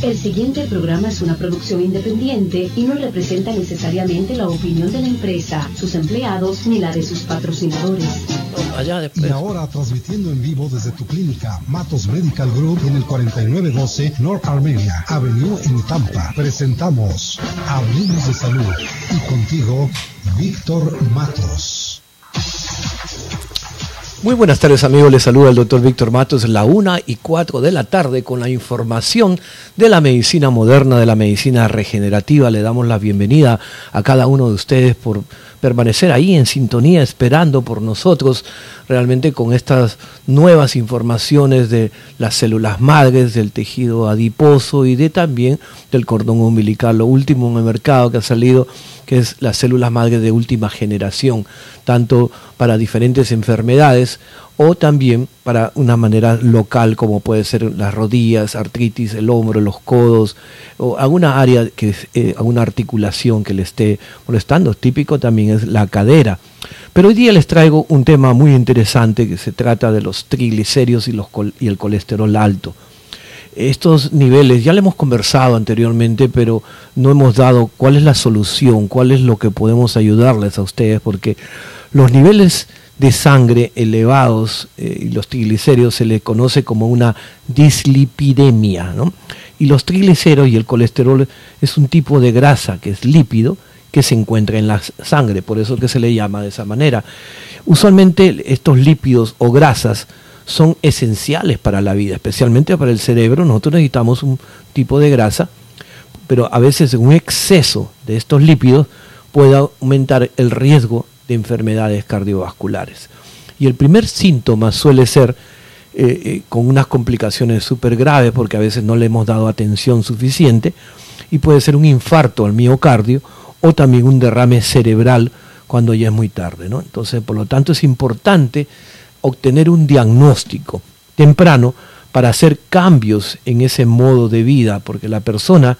El siguiente programa es una producción independiente y no representa necesariamente la opinión de la empresa, sus empleados ni la de sus patrocinadores. Y ahora transmitiendo en vivo desde tu clínica Matos Medical Group en el 4912 North Armenia Avenue en Tampa. Presentamos Hablemos de Salud y contigo Víctor Matos. Muy buenas tardes amigos, les saluda el doctor Víctor Matos, la una y cuatro de la tarde con la información de la medicina moderna, de la medicina regenerativa. Le damos la bienvenida a cada uno de ustedes por permanecer ahí en sintonía, esperando por nosotros, realmente con estas nuevas informaciones de las células madres, del tejido adiposo y de también del cordón umbilical, lo último en el mercado que ha salido que es las células madres de última generación, tanto para diferentes enfermedades o también para una manera local como puede ser las rodillas, artritis, el hombro, los codos o alguna área que eh, alguna articulación que le esté molestando. Típico también es la cadera. Pero hoy día les traigo un tema muy interesante que se trata de los triglicéridos y, los, y el colesterol alto estos niveles, ya lo hemos conversado anteriormente, pero no hemos dado cuál es la solución, cuál es lo que podemos ayudarles a ustedes, porque los niveles de sangre elevados eh, y los triglicéridos se le conoce como una dislipidemia, ¿no? Y los triglicéridos y el colesterol es un tipo de grasa que es lípido que se encuentra en la sangre, por eso que se le llama de esa manera. Usualmente estos lípidos o grasas son esenciales para la vida, especialmente para el cerebro. Nosotros necesitamos un tipo de grasa, pero a veces un exceso de estos lípidos puede aumentar el riesgo de enfermedades cardiovasculares. Y el primer síntoma suele ser eh, eh, con unas complicaciones súper graves porque a veces no le hemos dado atención suficiente y puede ser un infarto al miocardio o también un derrame cerebral cuando ya es muy tarde. ¿no? Entonces, por lo tanto, es importante obtener un diagnóstico temprano para hacer cambios en ese modo de vida, porque la persona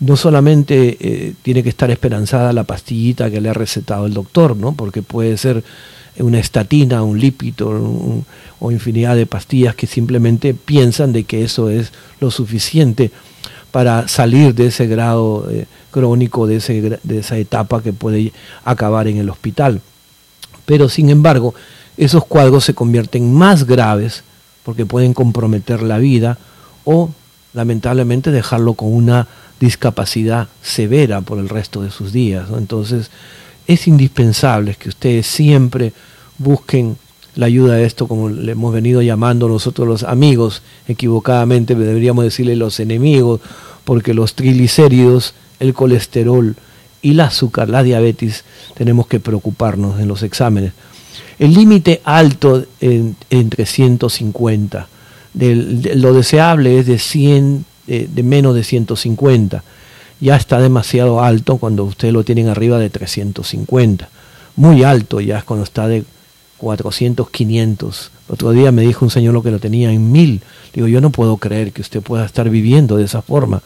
no solamente eh, tiene que estar esperanzada la pastillita que le ha recetado el doctor, ¿no? porque puede ser una estatina, un lípido o infinidad de pastillas que simplemente piensan de que eso es lo suficiente para salir de ese grado eh, crónico, de, ese, de esa etapa que puede acabar en el hospital. Pero sin embargo, esos cuadros se convierten más graves porque pueden comprometer la vida o lamentablemente dejarlo con una discapacidad severa por el resto de sus días. Entonces es indispensable que ustedes siempre busquen la ayuda de esto, como le hemos venido llamando nosotros los amigos, equivocadamente deberíamos decirle los enemigos, porque los triglicéridos, el colesterol y el azúcar, la diabetes, tenemos que preocuparnos en los exámenes el límite alto entre 150. lo deseable es de 100, de, menos de 150. Ya está demasiado alto cuando ustedes lo tienen arriba de 350. Muy alto ya es cuando está de 400, 500. otro día me dijo un señor lo que lo tenía en 1000. Digo, yo no puedo creer que usted pueda estar viviendo de esa forma.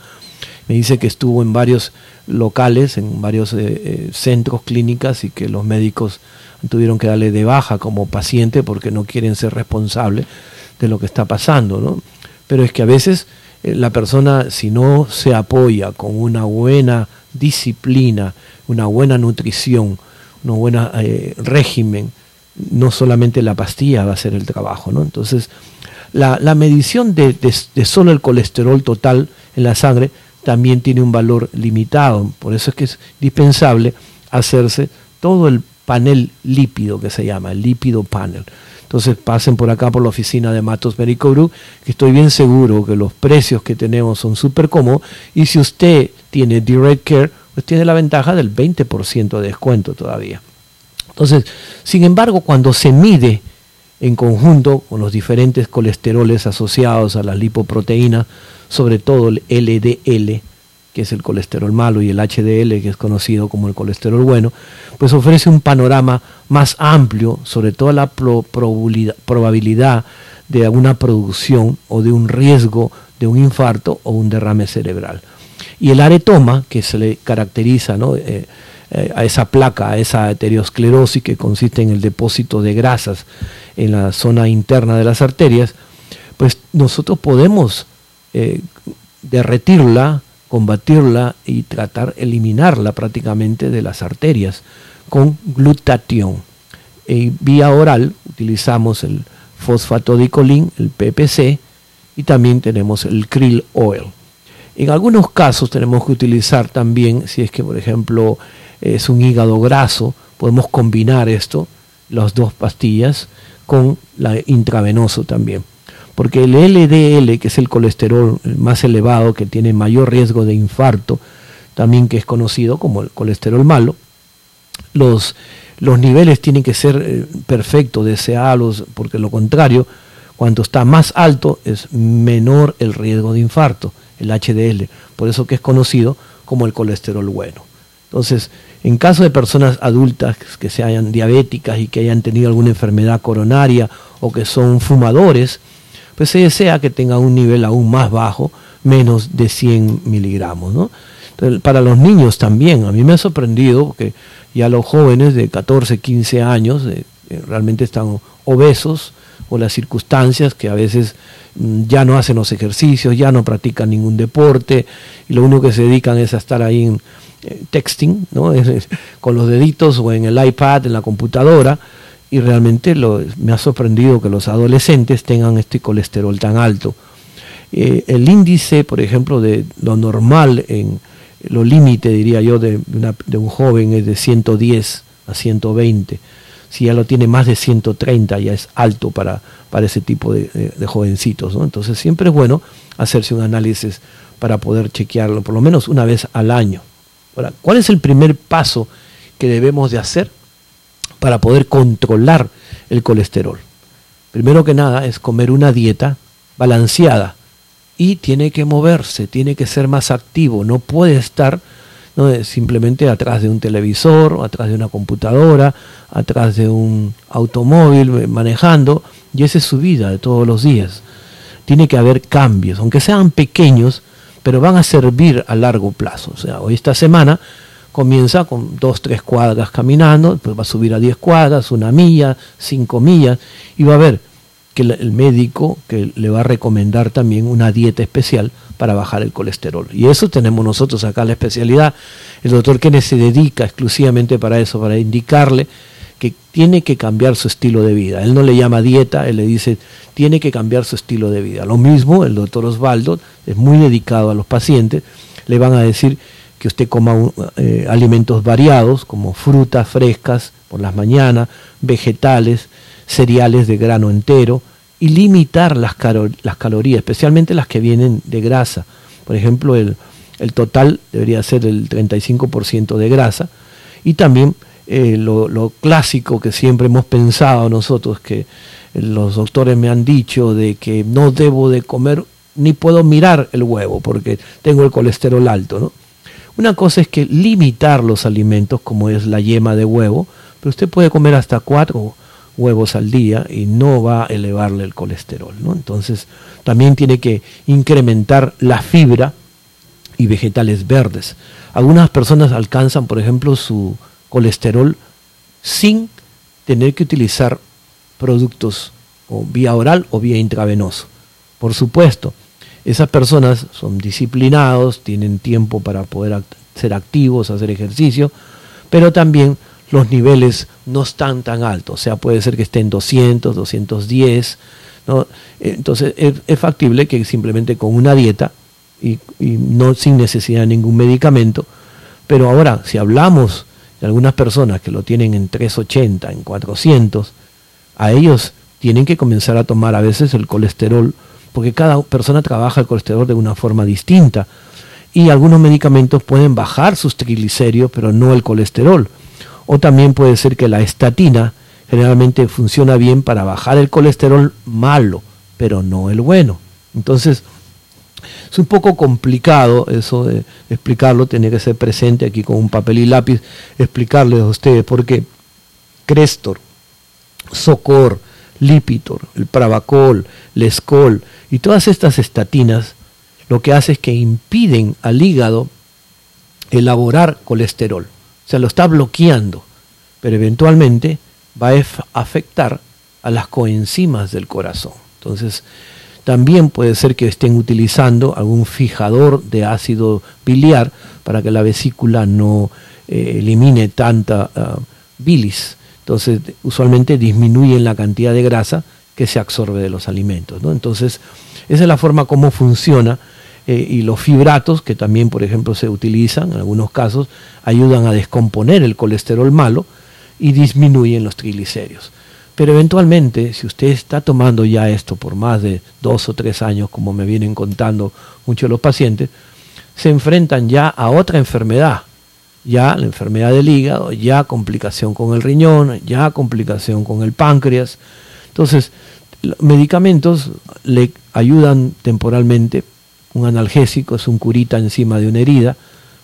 Me dice que estuvo en varios locales, en varios eh, eh, centros clínicas y que los médicos tuvieron que darle de baja como paciente porque no quieren ser responsables de lo que está pasando, ¿no? Pero es que a veces eh, la persona, si no se apoya con una buena disciplina, una buena nutrición, un buen eh, régimen, no solamente la pastilla va a hacer el trabajo, ¿no? Entonces, la, medición de, de, solo el colesterol total en la sangre también tiene un valor limitado, por eso es que es indispensable hacerse todo el panel lípido que se llama, el lípido panel. Entonces pasen por acá por la oficina de Matos Medico Group, que estoy bien seguro que los precios que tenemos son súper cómodos y si usted tiene Direct Care, pues tiene la ventaja del 20% de descuento todavía. Entonces, sin embargo, cuando se mide en conjunto con los diferentes colesteroles asociados a las lipoproteínas, sobre todo el LDL, que es el colesterol malo, y el HDL, que es conocido como el colesterol bueno, pues ofrece un panorama más amplio sobre toda la probabilidad de alguna producción o de un riesgo de un infarto o un derrame cerebral. Y el aretoma, que se le caracteriza eh, eh, a esa placa, a esa aterosclerosis que consiste en el depósito de grasas en la zona interna de las arterias, pues nosotros podemos eh, derretirla, combatirla y tratar eliminarla prácticamente de las arterias con glutatión. Y vía oral utilizamos el fosfatodicolín, el PPC, y también tenemos el krill oil. En algunos casos tenemos que utilizar también, si es que por ejemplo es un hígado graso, podemos combinar esto, las dos pastillas, con la intravenoso también. Porque el LDL, que es el colesterol más elevado, que tiene mayor riesgo de infarto, también que es conocido como el colesterol malo, los, los niveles tienen que ser eh, perfectos, deseados, porque lo contrario, cuanto está más alto es menor el riesgo de infarto, el HDL. Por eso que es conocido como el colesterol bueno. Entonces, en caso de personas adultas que sean diabéticas y que hayan tenido alguna enfermedad coronaria o que son fumadores, pues se desea que tenga un nivel aún más bajo, menos de 100 miligramos. para los niños también, a mí me ha sorprendido que ya los jóvenes de 14, 15 años eh, eh, realmente están obesos o las circunstancias que a veces mm, ya no hacen los ejercicios, ya no practican ningún deporte y lo único que se dedican es a estar ahí en, eh, texting, ¿no? con los deditos o en el iPad, en la computadora, y realmente lo, me ha sorprendido que los adolescentes tengan este colesterol tan alto. Eh, el índice, por ejemplo, de lo normal, en lo límite, diría yo, de, un joven es de 110 a 120. Si ya lo tiene más de 130, ya es alto para, para ese tipo de, de jovencitos. ¿no? Entonces siempre es bueno hacerse un análisis para poder chequearlo, por lo menos una vez al año. Ahora, ¿cuál es el primer paso que debemos de hacer para poder controlar el colesterol? Primero que nada es comer una dieta balanceada y tiene que moverse, tiene que ser más activo, no puede estar simplemente atrás de un televisor, atrás de una computadora, atrás de un automóvil eh, manejando, y esa es su vida de todos los días. Tiene que haber cambios, aunque sean pequeños, pero van a servir a largo plazo. O sea, hoy esta semana comienza con dos, tres cuadras caminando, después va a subir a diez cuadras, una milla, cinco millas, y va a ver que el médico que le va a recomendar también una dieta especial para bajar el colesterol. Y eso tenemos nosotros acá la especialidad. El doctor Kenneth se dedica exclusivamente para eso, para indicarle que tiene que cambiar su estilo de vida. Él no le llama dieta, él le dice, tiene que cambiar su estilo de vida. Lo mismo, el doctor Osvaldo es muy dedicado a los pacientes, le van a decir que usted coma eh, alimentos variados, como frutas frescas por las mañanas, vegetales, cereales de grano entero, y limitar las, calorías, especialmente las que vienen de grasa. Por ejemplo, el, total debería ser el 35% de grasa, y también eh, lo, clásico que siempre hemos pensado nosotros, que los doctores me han dicho de que no debo de comer ni puedo mirar el huevo porque tengo el colesterol alto. ¿no? Una cosa es que limitar los alimentos como es la yema de huevo, pero usted puede comer hasta cuatro huevos al día y no va a elevarle el colesterol. ¿no? Entonces también tiene que incrementar la fibra y vegetales verdes. Algunas personas alcanzan, por ejemplo, su colesterol sin tener que utilizar productos o vía oral o vía intravenoso. Por supuesto, esas personas son disciplinados, tienen tiempo para poder ser activos, hacer ejercicio, pero también los niveles no están tan altos, o sea, puede ser que estén 200, 210, ¿no? entonces es, factible que simplemente con una dieta y, y no sin necesidad de ningún medicamento, pero ahora si hablamos algunas personas que lo tienen en 380, en 400, a ellos tienen que comenzar a tomar a veces el colesterol, porque cada persona trabaja el colesterol de una forma distinta. Y algunos medicamentos pueden bajar sus triglicéridos, pero no el colesterol. O también puede ser que la estatina generalmente funciona bien para bajar el colesterol malo, pero no el bueno. Entonces, es un poco complicado eso de explicarlo, tiene que ser presente aquí con un papel y lápiz, explicarles a ustedes, porque Crestor, Socor, Lipitor, el Pravacol, Lescol y todas estas estatinas lo que hace es que impiden al hígado elaborar colesterol. O sea, lo está bloqueando, pero eventualmente va a afectar a las coenzimas del corazón. Entonces, También puede ser que estén utilizando algún fijador de ácido biliar para que la vesícula no eh, elimine tanta ah, bilis. Entonces, usualmente disminuyen la cantidad de grasa que se absorbe de los alimentos. ¿no? Entonces, esa es la forma como funciona. Eh, y los fibratos, que también, por ejemplo, se utilizan en algunos casos, ayudan a descomponer el colesterol malo y disminuyen los triglicéridos. Pero eventualmente, si usted está tomando ya esto por más de dos o tres años, como me vienen contando muchos de los pacientes, se enfrentan ya a otra enfermedad, ya la enfermedad del hígado, ya complicación con el riñón, ya complicación con el páncreas. Entonces, medicamentos le ayudan temporalmente, un analgésico es un curita encima de una herida,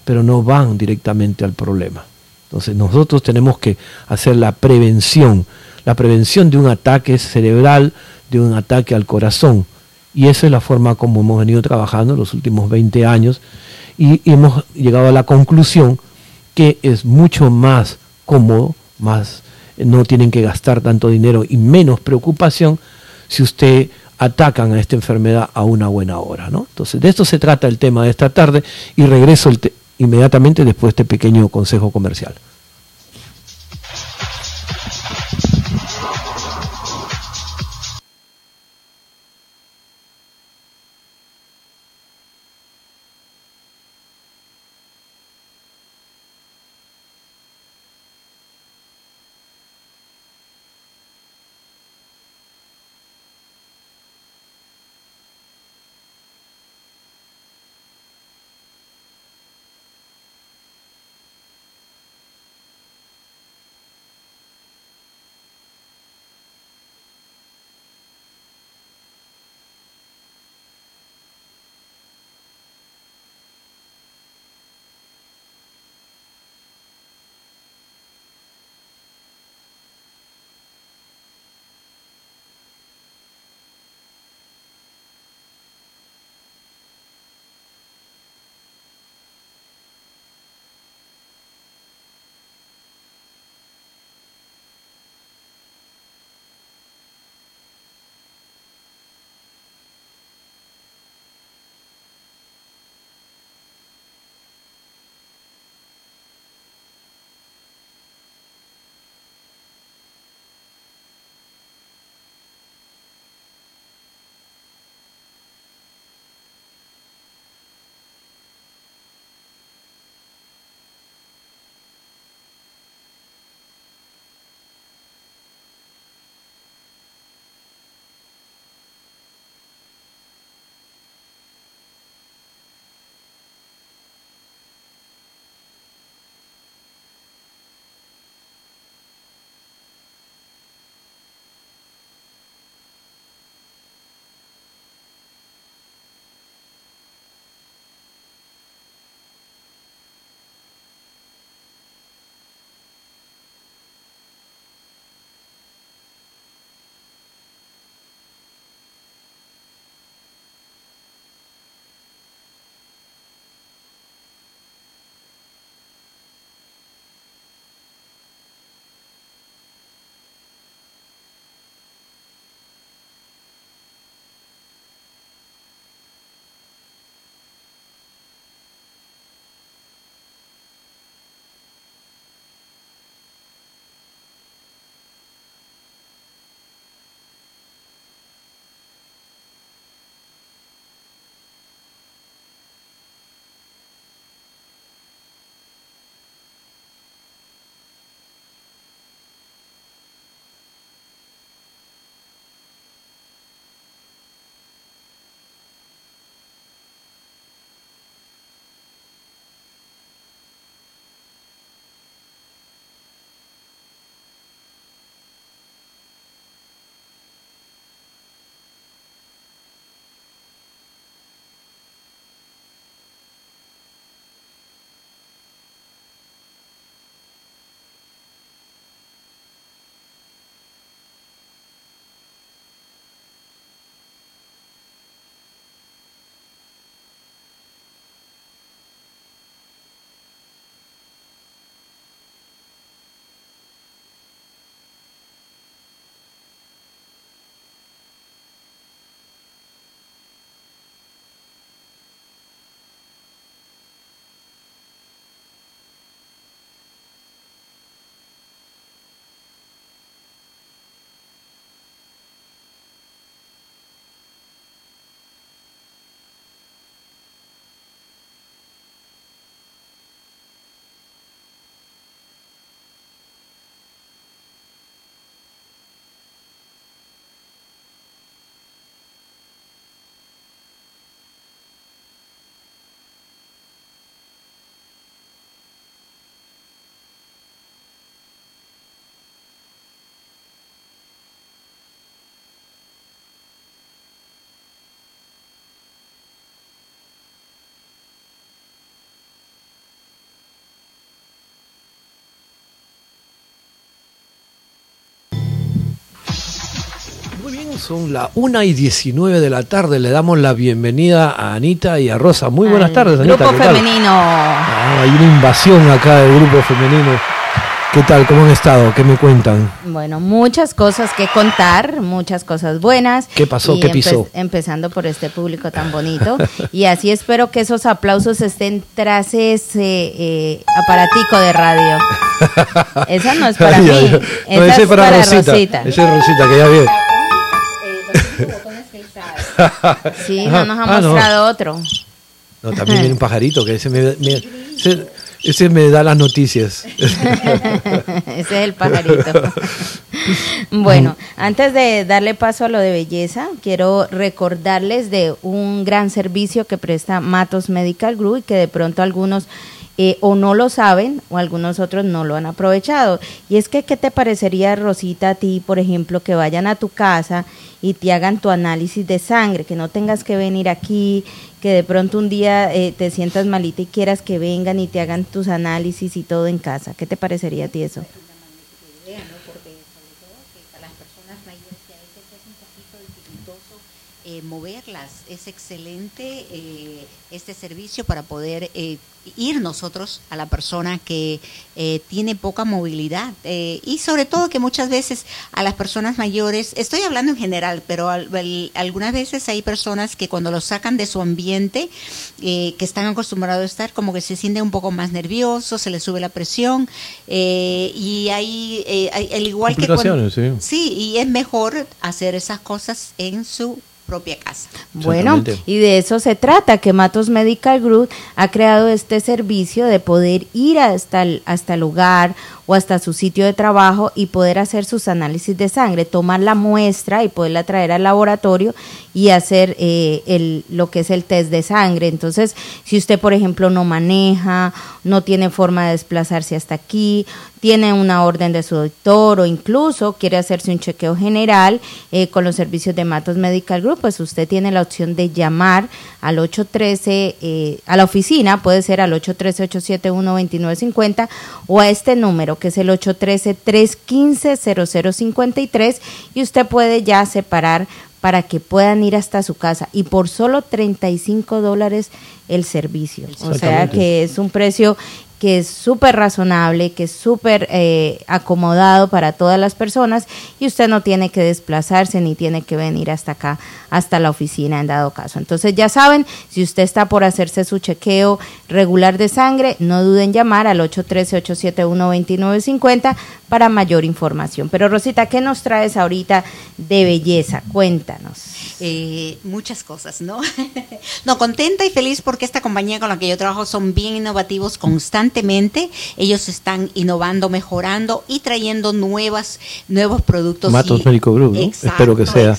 pero no van directamente al problema. Entonces nosotros tenemos que hacer la prevención la prevención de un ataque cerebral, de un ataque al corazón. Y esa es la forma como hemos venido trabajando los últimos 20 años y hemos llegado a la conclusión que es mucho más cómodo, más no tienen que gastar tanto dinero y menos preocupación si usted atacan a esta enfermedad a una buena hora. ¿no? Entonces, de esto se trata el tema de esta tarde y regreso inmediatamente después de este pequeño consejo comercial. Son las 1 y 19 de la tarde. Le damos la bienvenida a Anita y a Rosa. Muy buenas tardes, Anita. Grupo femenino. Ah, hay una invasión acá del grupo femenino. ¿Qué tal? ¿Cómo han estado? ¿Qué me cuentan? Bueno, muchas cosas que contar, muchas cosas buenas. ¿Qué pasó? ¿Qué pisó? empezando por este público tan bonito. y así espero que esos aplausos estén tras ese eh, aparatico de radio. Esa no es para mí. Esa es para, Rosita. Esa es Rosita, que ya viene. sí, no nos ha ah, mostrado otro. No, también viene un pajarito que ese me, ese, me da las noticias. ese es el pajarito. bueno, antes de darle paso a lo de belleza, quiero recordarles de un gran servicio que presta Matos Medical Group y que de pronto algunos eh, o no lo saben o algunos otros no lo han aprovechado. Y es que, ¿qué te parecería, Rosita, a ti, por ejemplo, que vayan a tu casa y te hagan tu análisis de sangre, que no tengas que venir aquí, que de pronto un día eh, te sientas malita y quieras que vengan y te hagan tus análisis y todo en casa? ¿Qué te parecería a ti eso? Eh, moverlas. Es excelente eh, este servicio para poder eh, ir nosotros a la persona que tiene poca movilidad y sobre todo que muchas veces a las personas mayores, estoy hablando en general, pero algunas veces hay personas que cuando los sacan de su ambiente, que están acostumbrados a estar, como que se sienten un poco más nerviosos, se les sube la presión y hay, al igual que sí. sí, y es mejor hacer esas cosas en su propia casa. Bueno, y de eso se trata, que Matos Medical Group ha creado este servicio de poder ir hasta el, hasta el lugar o hasta su sitio de trabajo y poder hacer sus análisis de sangre, tomar la muestra y poderla traer al laboratorio y hacer eh, el, lo que es el test de sangre. Entonces, si usted, por ejemplo, no maneja, no tiene forma de desplazarse hasta aquí, tiene una orden de su doctor o incluso quiere hacerse un chequeo general eh, con los servicios de Matos Medical Group, pues usted tiene la opción de llamar al 813, eh, a la oficina, puede ser al 813-871-2950 o a este número que es el 813-315-0053 y usted puede ya separar para que puedan ir hasta su casa y por solo 35 dólares el servicio. O sea que es un precio que es súper razonable, que es súper eh, acomodado para todas las personas y usted no tiene que desplazarse ni tiene que venir hasta acá, hasta la oficina en dado caso. Entonces ya saben, si usted está por hacerse su chequeo regular de sangre, no duden en llamar al 813-871-2950 para mayor información. Pero Rosita, ¿qué nos traes ahorita de belleza? Cuéntanos. Eh, muchas cosas, ¿no? no, contenta y feliz porque esta compañía con la que yo trabajo son bien innovativos constantemente. Ellos están innovando, mejorando y trayendo nuevas, nuevos productos. Matos Médico Group, ¿no? Espero que sea.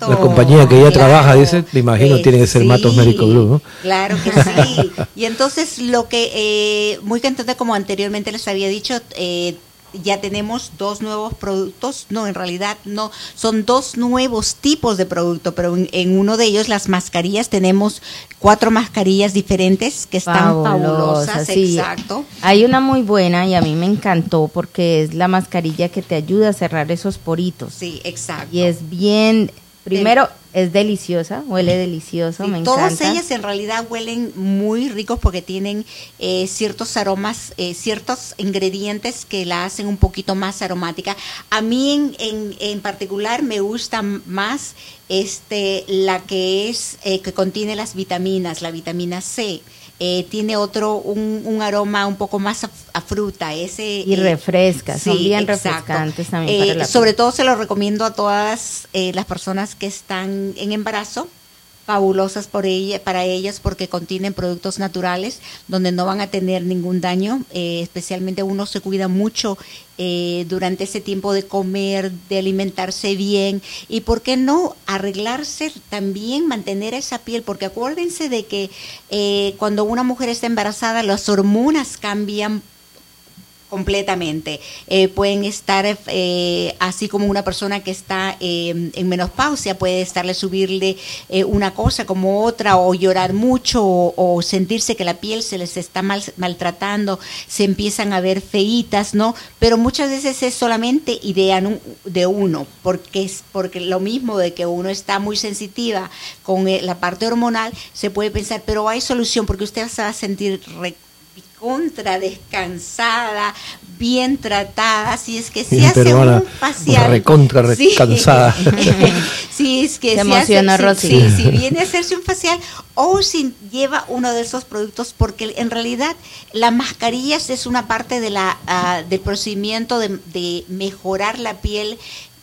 La compañía que ella trabaja, dice, me imagino, tiene que ser Matos Médico Group, ¿no? Claro que sí. y entonces, lo que, eh, muy contenta, como anteriormente les había dicho, eh, ya tenemos dos nuevos productos, no, en realidad no, son dos nuevos tipos de producto, pero en, uno de ellos, las mascarillas, tenemos cuatro mascarillas diferentes que están fabulosas, exacto. Hay una muy buena y a mí me encantó porque es la mascarilla que te ayuda a cerrar esos poritos. Sí, exacto. Y es bien Primero, es deliciosa, huele delicioso, me encanta. Todas ellas en realidad huelen muy ricos porque tienen eh, ciertos aromas, eh, ciertos ingredientes que la hacen un poquito más aromática. A mí en, en, en particular me gusta más este la que es eh, que contiene las vitaminas, la vitamina C eh, tiene otro, un, un, aroma un poco más a, fruta. Ese, y refresca, son bien refrescantes también. Eh, sobre todo se lo recomiendo a todas eh, las personas que están en embarazo fabulosas por ella, para ellas porque contienen productos naturales donde no van a tener ningún daño. Eh, especialmente uno se cuida mucho eh, durante ese tiempo de comer, de alimentarse bien y, ¿por qué no arreglarse también, mantener esa piel? Porque acuérdense de que eh, cuando una mujer está embarazada las hormonas cambian completamente. Eh, pueden estar eh, así como una persona que está eh, en menopausia, puede estarle subirle una cosa como otra o llorar mucho o, sentirse que la piel se les está mal, maltratando, se empiezan a ver feitas, ¿no? Pero muchas veces es solamente idea de uno, porque es porque lo mismo de que uno está muy sensitiva con la parte hormonal, se puede pensar, pero hay solución porque usted se va a sentir contra descansada, bien tratada, si es que se hace un facial. Recontra descansada. si es que se, emociona si, si, viene a hacerse un facial o si lleva uno de esos productos, porque en realidad las mascarillas es una parte de la, uh, del procedimiento de, de mejorar la piel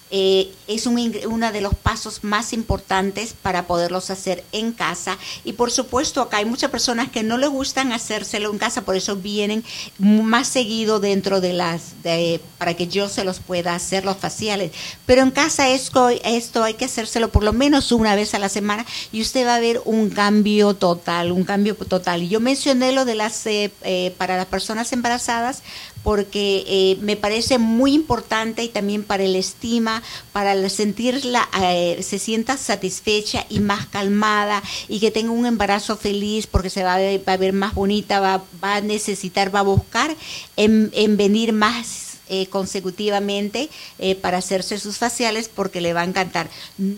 eh, es uno de los pasos más importantes para poderlos hacer en casa. Y por supuesto, acá hay muchas personas que no les gustan hacérselo en casa, por eso vienen más seguido dentro de las, de, para que yo se los pueda hacer los faciales. Pero en casa esto, esto hay que hacérselo por lo menos una vez a la semana y usted va a ver un cambio total, un cambio total. Yo mencioné lo de las, eh, eh, para las personas embarazadas, porque eh, me parece muy importante y también para el estima, para sentirla, eh, se sienta satisfecha y más calmada y que tenga un embarazo feliz porque se va a ver, va a ver más bonita, va, va a necesitar, va a buscar en, en venir más eh, consecutivamente eh, para hacerse sus faciales porque le va a encantar.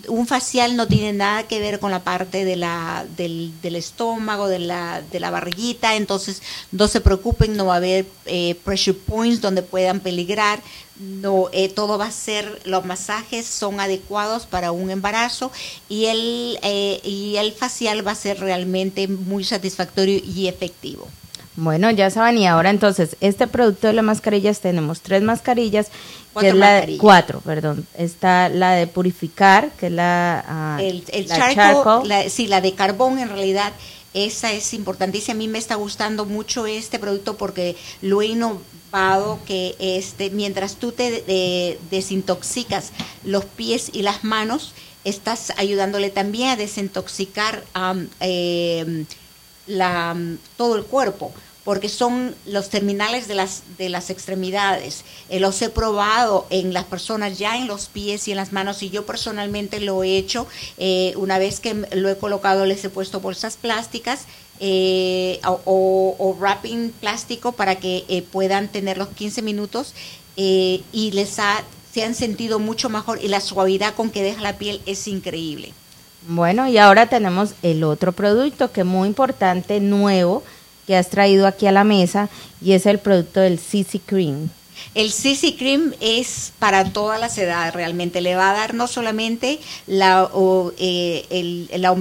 Un facial no tiene nada que ver con la parte de la, del, del estómago, de la, de la barriguita, entonces no se preocupen, no va a haber eh, pressure points donde puedan peligrar, no todo va a ser los masajes son adecuados para un embarazo y el y el facial va a ser realmente muy satisfactorio y efectivo bueno, ya saben, y ahora entonces, este producto de las mascarillas, tenemos tres mascarillas, que es la de, cuatro, perdón. Está la de purificar, que es la, ah, el, charco, sí, la de carbón en realidad, esa es importantísima. A mí me está gustando mucho este producto porque lo he innovado que este, mientras tú te desintoxicas los pies y las manos, estás ayudándole también a desintoxicar eh, la, todo el cuerpo porque son los terminales de las, de las extremidades. Eh, los he probado en las personas ya en los pies y en las manos y yo personalmente lo he hecho. Eh, una vez que lo he colocado les he puesto bolsas plásticas eh, o, wrapping plástico para que puedan tener los 15 minutos y les ha, se han sentido mucho mejor y la suavidad con que deja la piel es increíble. Bueno, y ahora tenemos el otro producto que es muy importante, nuevo, que has traído aquí a la mesa y es el producto del CC Cream. El CC Cream es para todas las edades realmente. Le va a dar no solamente la, eh, el, la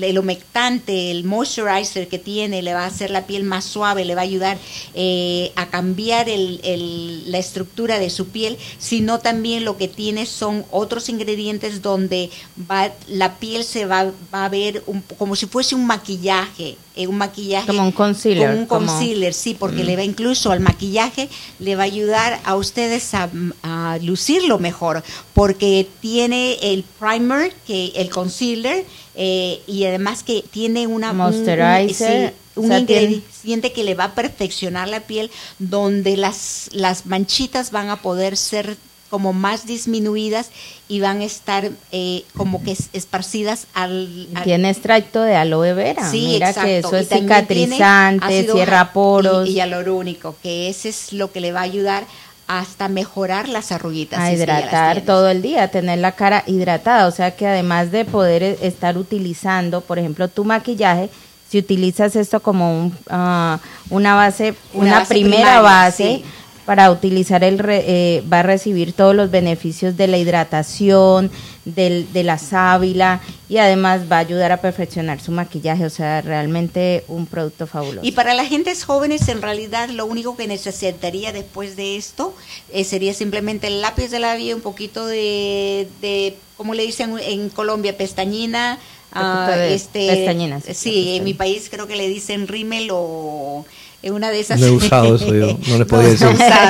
el humectante, el moisturizer que tiene, le va a hacer la piel más suave, le va a ayudar eh, a cambiar el, la estructura de su piel, sino también lo que tiene son otros ingredientes donde va, la piel se va, va a ver como si fuese un maquillaje, eh, un maquillaje. Como un concealer. Como un concealer, sí, porque le va mm. incluso al maquillaje, le va a ayudar a ustedes a, a lucirlo mejor, porque tiene el primer, que el concealer, eh, y además que tiene una moisturizer un, ingrediente que le va a perfeccionar la piel donde las las manchitas van a poder ser como más disminuidas y van a estar eh, como que esparcidas al, Tiene extracto de aloe vera. Sí, Mira que eso es cicatrizante, cierra poros. Y, y único que ese es lo que le va a ayudar hasta mejorar las arruguitas. A hidratar todo el día, tener la cara hidratada, o sea que además de poder e, estar utilizando, por ejemplo, tu maquillaje, si utilizas esto como un, ah, una base, una, primera base, para utilizar el eh, va a recibir todos los beneficios de la hidratación, del, de la sábila y además va a ayudar a perfeccionar su maquillaje, o sea, realmente un producto fabuloso. Y para las gentes jóvenes, en realidad, lo único que necesitaría después de esto eh, sería simplemente el lápiz de labio, un poquito de, de como le dicen en Colombia, pestañina. Uh, este, pestañinas. Sí, en mi país creo que le dicen rímel o una de esas. No he usado eso yo, no le podía decir.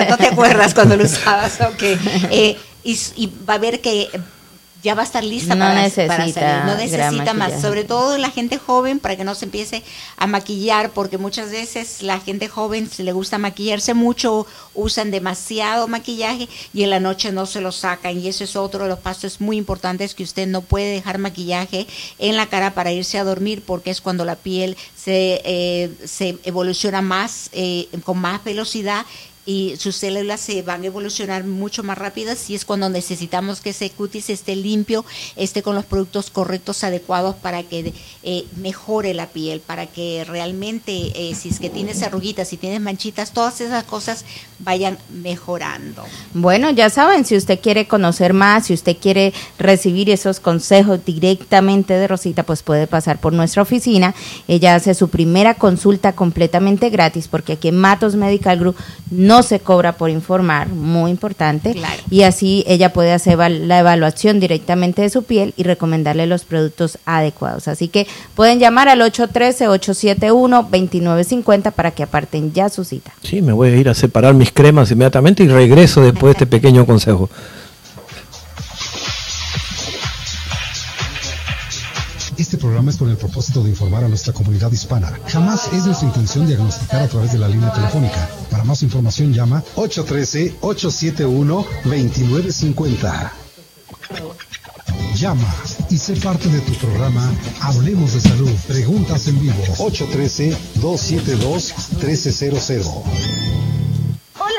No, te acuerdas cuando lo usabas, ok. Eh, y, va a ver que ya va a estar lista No para, necesita para salir. No necesita más, sobre todo la gente joven para que no se empiece a maquillar, porque muchas veces la gente joven se le gusta maquillarse mucho, usan demasiado maquillaje y en la noche no se lo sacan y eso es otro de los pasos muy importantes que usted no puede dejar maquillaje en la cara para irse a dormir porque es cuando la piel se, eh, se evoluciona más, eh, con más velocidad y sus células se van a evolucionar mucho más rápidas y es cuando necesitamos que ese cutis esté limpio, esté con los productos correctos, adecuados para que eh, mejore la piel, para que realmente, eh, si es que tienes arruguitas, si tienes manchitas, todas esas cosas vayan mejorando. Bueno, ya saben, si usted quiere conocer más, si usted quiere recibir esos consejos directamente de Rosita, pues puede pasar por nuestra oficina. Ella hace su primera consulta completamente gratis, porque aquí en Matos Medical Group no se cobra por informar, muy importante. Claro. Y así ella puede hacer la evaluación directamente de su piel y recomendarle los productos adecuados. Así que pueden llamar al 813-871-2950 para que aparten ya su cita. Sí, me voy a ir a separar mis cremas inmediatamente y regreso después de este pequeño consejo. Este programa es con el propósito de informar a nuestra comunidad hispana. Jamás es nuestra intención diagnosticar a través de la línea telefónica. Para más información llama 813-871-2950. Llama y sé parte de tu programa Hablemos de Salud. Preguntas en vivo. 813-272-1300. Hola,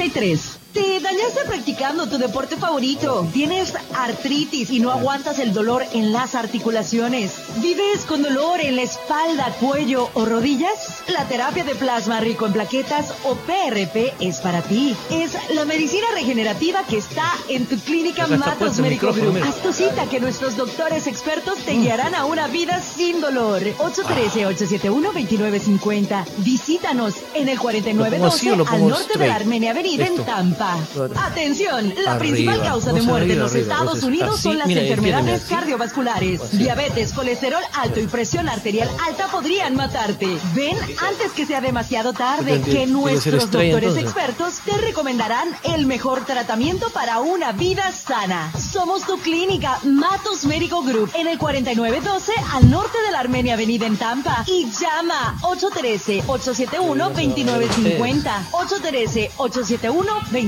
33. Te dañaste practicando tu deporte favorito. Tienes artritis y no aguantas el dolor en las articulaciones. ¿Vives con dolor en la espalda, cuello o rodillas? La terapia de plasma rico en plaquetas o PRP es para ti. Es la medicina regenerativa que está en tu clínica Matos micrófono, Group. Haz tu cita que nuestros doctores expertos te guiarán a una vida sin dolor. 813-871-2950. Visítanos en el ¿Lo pongo así 4912 o lo al norte de la? Armenia Avenida en. Tampa. Atención, la Arriba. principal causa de No muerte en los arriba, Estados Unidos así, son las mira, enfermedades cardiovasculares. Así. Diabetes, colesterol alto y presión arterial alta podrían matarte. Ven antes que sea demasiado tarde que nuestros estrella, doctores entonces. expertos te recomendarán el mejor tratamiento para una vida sana. Somos tu clínica Matos Médico Group en el 4912 al norte de la Armenia Avenida en Tampa y llama 813-871-2950.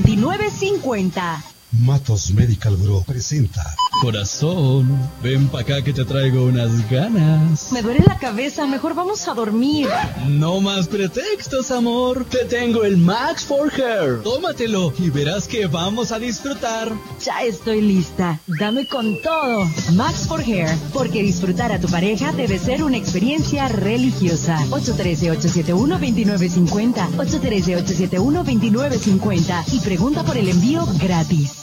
813-871-2950. Matos Medical Group presenta Corazón, ven pa' acá que te traigo unas ganas. Me duele la cabeza, mejor vamos a dormir. No más pretextos, amor. Te tengo el Max for Hair. Tómatelo y verás que vamos a disfrutar. Ya estoy lista. Dame con todo. Max for Hair. Porque disfrutar a tu pareja debe ser una experiencia religiosa. 813-871-2950. 813-871-2950. Y pregunta por el envío gratis.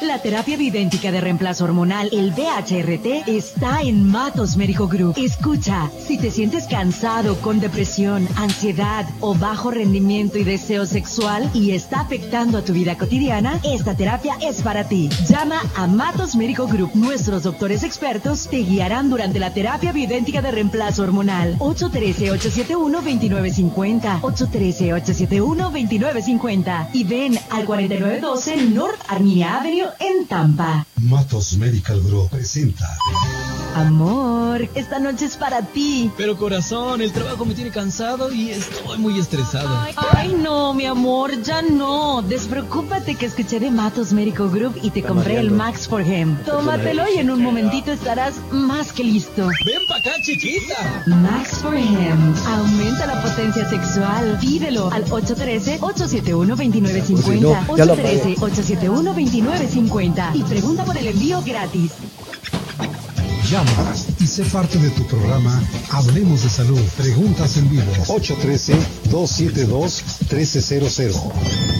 La terapia bioidéntica de reemplazo hormonal, el BHRT, está en Matos Médico Group. Escucha, si te sientes cansado, con depresión, ansiedad o bajo rendimiento y deseo sexual y está afectando a tu vida cotidiana, esta terapia es para ti. Llama a Matos Médico Group. Nuestros doctores expertos te guiarán durante la terapia bioidéntica de reemplazo hormonal. 813-871-2950. 813-871-2950. Y ven al 4912 North Armenia Avenue en Tampa. Matos Medical Group presenta Amor, esta noche es para ti. Pero corazón, el trabajo me tiene cansado y estoy muy estresado. Ay, no, mi amor, ya no. Despreocúpate que escuché de Matos Medical Group y te compré el Max for Him. Tómatelo y en un momentito estarás más que listo. Ven pa' acá, chiquita. Max for Him. Aumenta la potencia sexual. Pídelo al 813-871-2950. 813-871-2950. Y pregunta por el envío gratis. Llama y sé parte de tu programa Hablemos de Salud. Preguntas en vivo. 813-272-1300.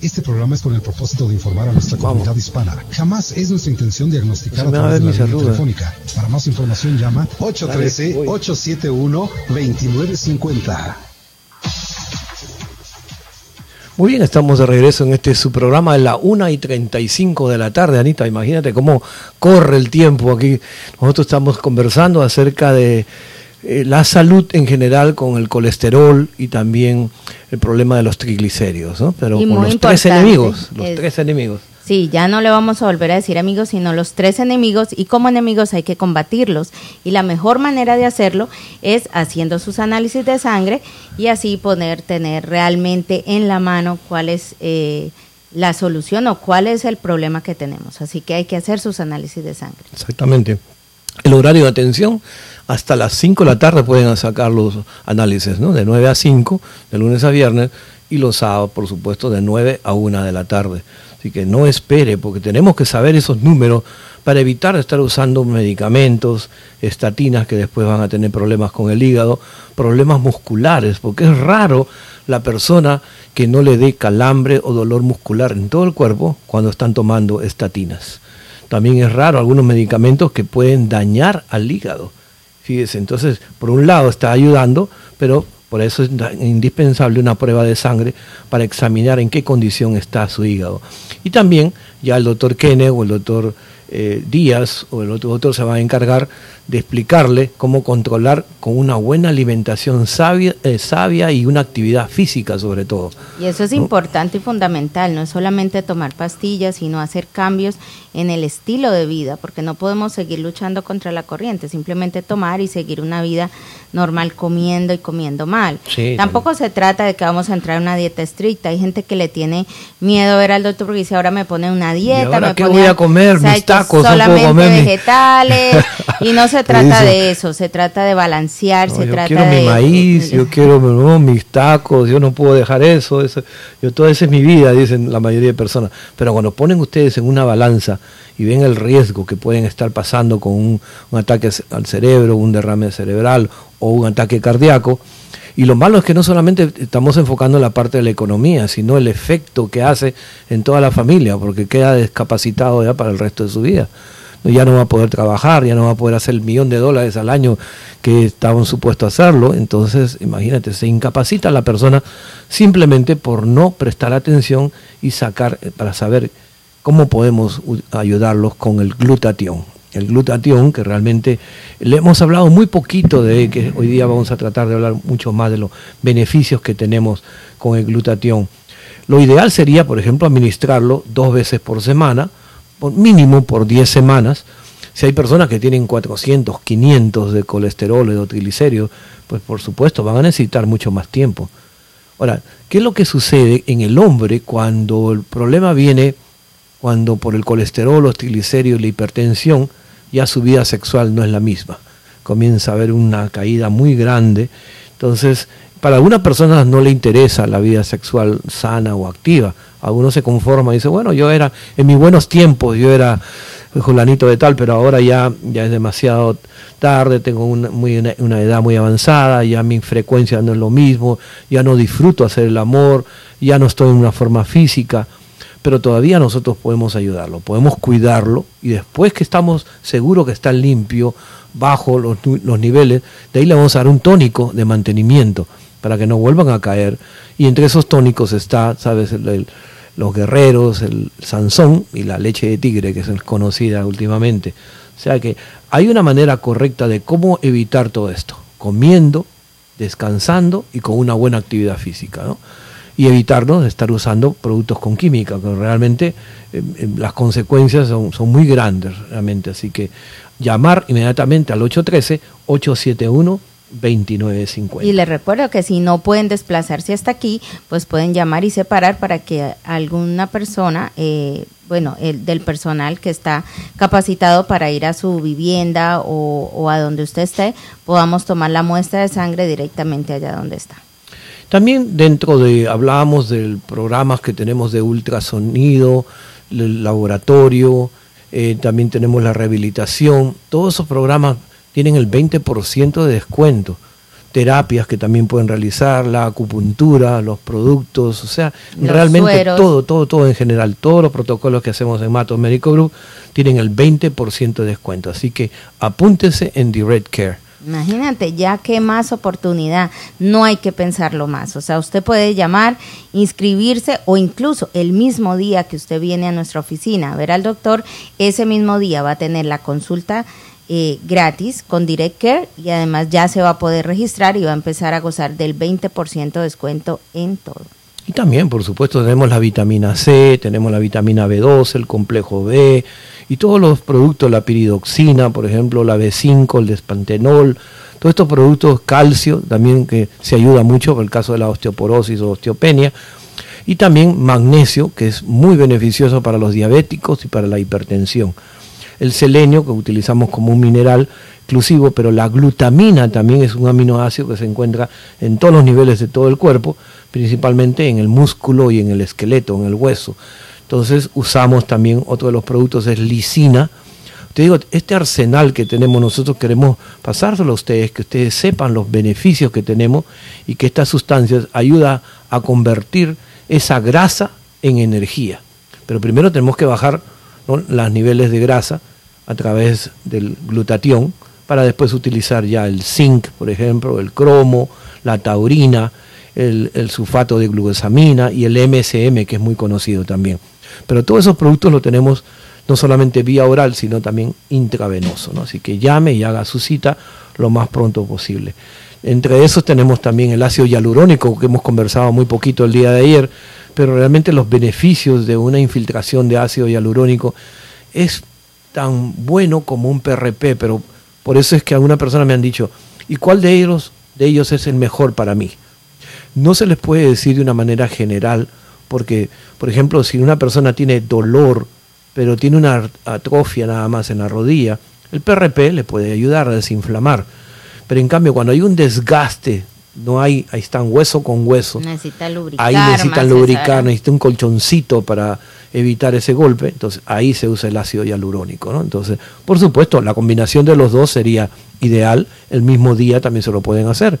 Este programa es con el propósito de informar a nuestra comunidad hispana. Jamás es nuestra intención diagnosticar me a a través de la línea telefónica. Para más información llama 813-871-2950. Muy bien, estamos de regreso en este su programa de la 1 y 35 de la tarde, Anita. Imagínate cómo corre el tiempo aquí. Nosotros estamos conversando acerca de eh, la salud en general con el colesterol y también el problema de los triglicéridos, ¿no? Pero Y con los tres enemigos, los es- tres enemigos. Sí, ya no le vamos a volver a decir amigos, sino los tres enemigos y como enemigos hay que combatirlos. Y la mejor manera de hacerlo es haciendo sus análisis de sangre y así poder tener realmente en la mano cuál es eh, la solución o cuál es el problema que tenemos. Así que hay que hacer sus análisis de sangre. Exactamente. El horario de atención, hasta las 5 de la tarde pueden sacar los análisis, ¿no? De 9 a 5, de lunes a viernes, y los sábados, por supuesto, de 9 a 1 de la tarde. Así que no espere, porque tenemos que saber esos números para evitar estar usando medicamentos, estatinas que después van a tener problemas con el hígado, problemas musculares, porque es raro la persona que no le dé calambre o dolor muscular en todo el cuerpo cuando están tomando estatinas. También es raro algunos medicamentos que pueden dañar al hígado. Fíjese, entonces, por un lado está ayudando, pero por eso es indispensable una prueba de sangre para examinar en qué condición está su hígado. Y también ya el doctor Kene o el doctor eh, Díaz o el otro doctor se van a encargar de explicarle cómo controlar con una buena alimentación sabia, eh, sabia y una actividad física sobre todo. Y eso es ¿no? importante y fundamental, no es solamente tomar pastillas, sino hacer cambios en el estilo de vida, porque no podemos seguir luchando contra la corriente, simplemente tomar y seguir una vida normal comiendo y comiendo mal. Sí, Tampoco se trata de que vamos a entrar a una dieta estricta, hay gente que le tiene miedo a ver al doctor porque dice, ahora me pone una dieta, ahora me qué pone voy a comer? Mis tacos, no puedo solamente comer mi-". vegetales, y no se trata de eso, se trata de balancear, No, se yo trata quiero de... mi maíz, yo quiero no, mis tacos, yo no puedo dejar eso, eso, yo toda esa es mi vida, dicen la mayoría de personas. Pero cuando ponen ustedes en una balanza y ven el riesgo que pueden estar pasando con un, un ataque al cerebro, un derrame cerebral o un ataque cardíaco, y lo malo es que no solamente estamos enfocando en la parte de la economía, sino el efecto que hace en toda la familia, porque queda discapacitado ya para el resto de su vida ya no va a poder trabajar, ya no va a poder hacer el millón de dólares al año que estaban supuestos a hacerlo. Entonces, imagínate, se incapacita a la persona simplemente por no prestar atención y sacar, eh, para saber cómo podemos ayudarlos con el glutatión. El glutatión, que realmente le hemos hablado muy poquito de que hoy día vamos a tratar de hablar mucho más de los beneficios que tenemos con el glutatión. Lo ideal sería, por ejemplo, administrarlo dos veces por semana, mínimo por 10 semanas. Si hay personas que tienen 400, 500 de colesterol o de triglicéridos, pues por supuesto van a necesitar mucho más tiempo. Ahora, ¿qué es lo que sucede en el hombre cuando el problema viene, cuando por el colesterol, los triglicéridos, la hipertensión, ya su vida sexual no es la misma? Comienza a haber una caída muy grande. Entonces, para algunas personas no le interesa la vida sexual sana o activa. Algunos se conforman y dicen, bueno, yo era, en mis buenos tiempos, yo era Julanito de tal, pero ahora ya, ya es demasiado tarde, tengo una, muy, una, edad muy avanzada, ya mi frecuencia no es lo mismo, ya no disfruto hacer el amor, ya no estoy en una forma física. pero todavía nosotros podemos ayudarlo, podemos cuidarlo y después que estamos seguros que está limpio, bajo los, los niveles, de ahí le vamos a dar un tónico de mantenimiento para que no vuelvan a caer. Y entre esos tónicos está, ¿sabes? los guerreros, el Sansón y la leche de tigre, que es conocida últimamente. O sea que hay una manera correcta de cómo evitar todo esto, comiendo, descansando y con una buena actividad física. ¿no? y evitarnos de estar usando productos con química, que realmente eh, eh, las consecuencias son, son, muy grandes, realmente. Así que llamar inmediatamente al 813-871. 2950. Y les recuerdo que si no pueden desplazarse hasta aquí, pues pueden llamar y separar para que alguna persona, eh, bueno, el del personal que está capacitado para ir a su vivienda o, o a donde usted esté, podamos tomar la muestra de sangre directamente allá donde está. También dentro de, hablábamos de programas que tenemos de ultrasonido, el laboratorio, eh, también tenemos la rehabilitación, todos esos programas tienen el 20% de descuento. Terapias que también pueden realizar, la acupuntura, los productos, o sea, realmente todo, todo, todo en general, todos los protocolos que hacemos en Matos Medical Group tienen el 20% de descuento. Así que apúntese en Direct Care. Imagínate, ya que más oportunidad, no hay que pensarlo más. O sea, usted puede llamar, inscribirse o incluso el mismo día que usted viene a nuestra oficina a ver al doctor, ese mismo día va a tener la consulta eh, gratis con Direct Care y además ya se va a poder registrar y va a empezar a gozar del 20% de descuento en todo. Y también, por supuesto, tenemos la vitamina C, tenemos la vitamina B12, el complejo B y todos los productos, la piridoxina, por ejemplo, la B5, el despantenol, todos estos productos, calcio, también que se ayuda mucho por el caso de la osteoporosis o osteopenia, y también magnesio, que es muy beneficioso para los diabéticos y para la hipertensión. El selenio, que utilizamos como un mineral exclusivo, pero la glutamina también es un aminoácido que se encuentra en todos los niveles de todo el cuerpo, principalmente en el músculo y en el esqueleto, en el hueso. Entonces usamos también otro de los productos es lisina. Te digo, este arsenal que tenemos nosotros queremos pasárselo a ustedes, que ustedes sepan los beneficios que tenemos y que estas sustancias ayudan a convertir esa grasa en energía. Pero primero tenemos que bajar los niveles de grasa a través del glutatión para después utilizar ya el zinc, por ejemplo, el cromo, la taurina, el, sulfato de glucosamina y el MSM, que es muy conocido también. Pero todos esos productos los tenemos no solamente vía oral, sino también intravenoso. ¿no? Así que llame y haga su cita lo más pronto posible. Entre esos tenemos también el ácido hialurónico, que hemos conversado muy poquito el día de ayer, pero realmente los beneficios de una infiltración de ácido hialurónico es tan bueno como un PRP, pero por eso es que alguna persona me han dicho, ¿y cuál de ellos, de ellos es el mejor para mí? no se les puede decir de una manera general, porque, por ejemplo, si una persona tiene dolor, pero tiene una atrofia nada más en la rodilla, el PRP le puede ayudar a desinflamar. Pero en cambio, cuando hay un desgaste, no hay, ahí están hueso con hueso. Necesita lubricar. Ahí necesitan lubricar, necesita un colchoncito para evitar ese golpe. Entonces, ahí se usa el ácido hialurónico. ¿no? Entonces, por supuesto, la combinación de los dos sería ideal. El mismo día también se lo pueden hacer.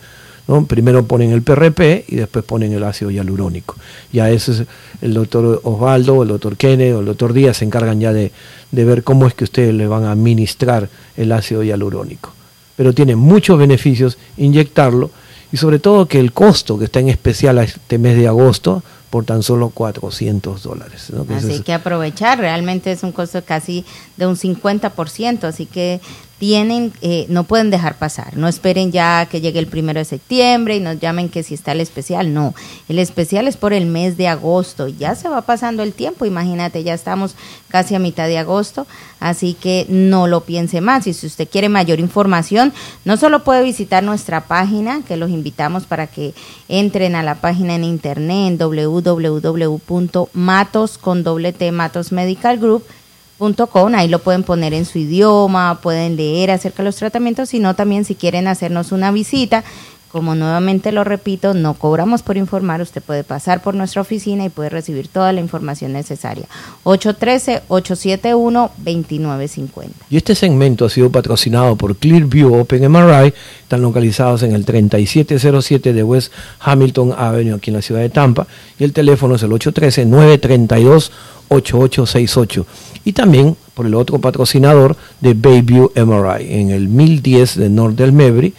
Primero ponen el PRP y después ponen el ácido hialurónico. Ya eso es el doctor Osvaldo, el doctor Kenneth o el doctor Díaz se encargan ya de, de ver cómo es que ustedes le van a administrar el ácido hialurónico. Pero tiene muchos beneficios inyectarlo y sobre todo que el costo que está en especial este mes de agosto por tan solo 400 dólares. Así que aprovechar, realmente es un costo casi de un 50%, así que tienen, eh, no pueden dejar pasar, no esperen ya que llegue el primero de septiembre y nos llamen que si está el especial, no, el especial es por el mes de agosto, ya se va pasando el tiempo, imagínate, ya estamos casi a mitad de agosto, así que no lo piense más. Y si usted quiere mayor información, no solo puede visitar nuestra página, que los invitamos para que entren a la página en internet en www.matos con doble T, Matos Medical Group, ahí lo pueden poner en su idioma, pueden leer acerca de los tratamientos, sino también si quieren hacernos una visita, Como nuevamente lo repito, no cobramos por informar, usted puede pasar por nuestra oficina y puede recibir toda la información necesaria. 813-871-2950. Y este segmento ha sido patrocinado por Clearview Open MRI, están localizados en el 3707 de West Hamilton Avenue, aquí en la ciudad de Tampa, y el teléfono es el 813-932-8868. Y también por el otro patrocinador de Bayview MRI, en el 1010 de North del Mebri,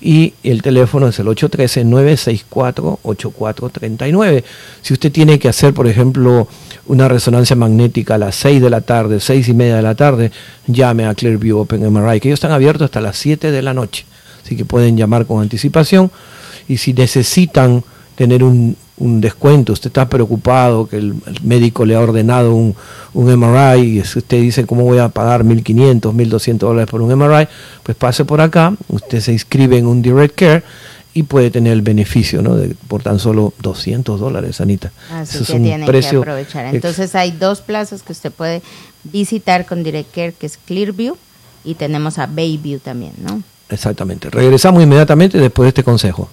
y el teléfono es el 813-964-8439. Si usted tiene que hacer, por ejemplo, una resonancia magnética a las 6 de la tarde, 6 y media de la tarde, llame a Clearview Open MRI, que ellos están abiertos hasta las 7 de la noche. Así que pueden llamar con anticipación. Y si necesitan tener un, un descuento, usted está preocupado que el, médico le ha ordenado un, un, MRI y usted dice cómo voy a pagar 1.500, 1.200 dólares por un MRI, pues pase por acá, usted se inscribe en un Direct Care y puede tener el beneficio ¿no? de, por tan solo 200 dólares, Anita. Así que tiene que aprovechar. Entonces hay dos plazas que usted puede visitar con Direct Care, que es Clearview y tenemos a Bayview también, ¿no? Exactamente. Regresamos inmediatamente después de este consejo.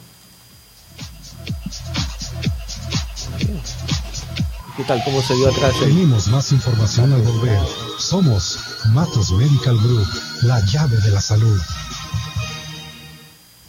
¿Qué tal? ¿Cómo se dio atrás? Tenemos más información al volver. Somos Matos Medical Group, la llave de la salud.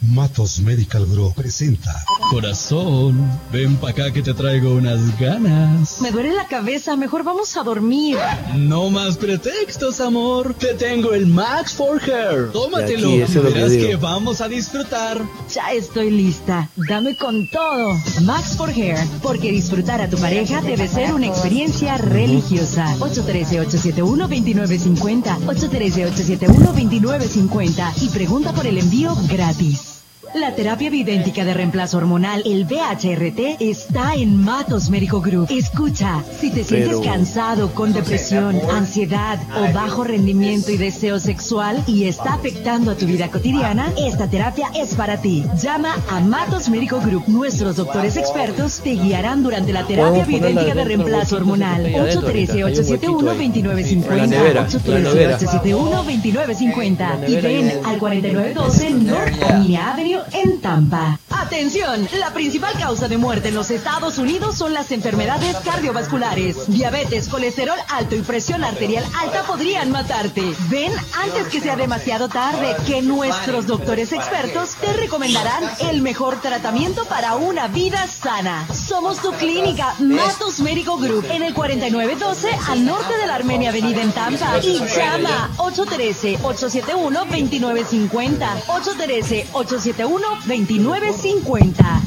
Matos Medical Group presenta. Corazón, ven pa' acá que te traigo unas ganas. Me duele la cabeza, mejor vamos a dormir. No más pretextos, amor. Te tengo el Max for Hair. Tómatelo y verás que, que, vamos a disfrutar. Ya estoy lista. Dame con todo. Max for Hair, porque disfrutar a tu pareja debe ser una experiencia religiosa. 813-871-2950. 813-871-2950. Y pregunta por el envío gratis. La terapia bidéntica de reemplazo hormonal, el BHRT, está en Matos Médico Group. Escucha, si te sientes cansado, con depresión, ansiedad o bajo rendimiento y deseo sexual y está afectando a tu vida cotidiana, esta terapia es para ti. Llama a Matos Médico Group. Nuestros doctores expertos te guiarán durante la terapia bidéntica de reemplazo hormonal. 813-871-2950. 813-871-2950. Y ven al 4912 North Avenue en Tampa. Atención, la principal causa de muerte en los Estados Unidos son las enfermedades cardiovasculares. Diabetes, colesterol alto y presión arterial alta podrían matarte. Ven antes que sea demasiado tarde que nuestros doctores expertos te recomendarán el mejor tratamiento para una vida sana. Somos tu clínica Matos Médico Group en el 4912 al norte de la Armenia Avenida en Tampa y llama 813 871 2950 813 871 2950.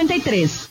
53.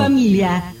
familia.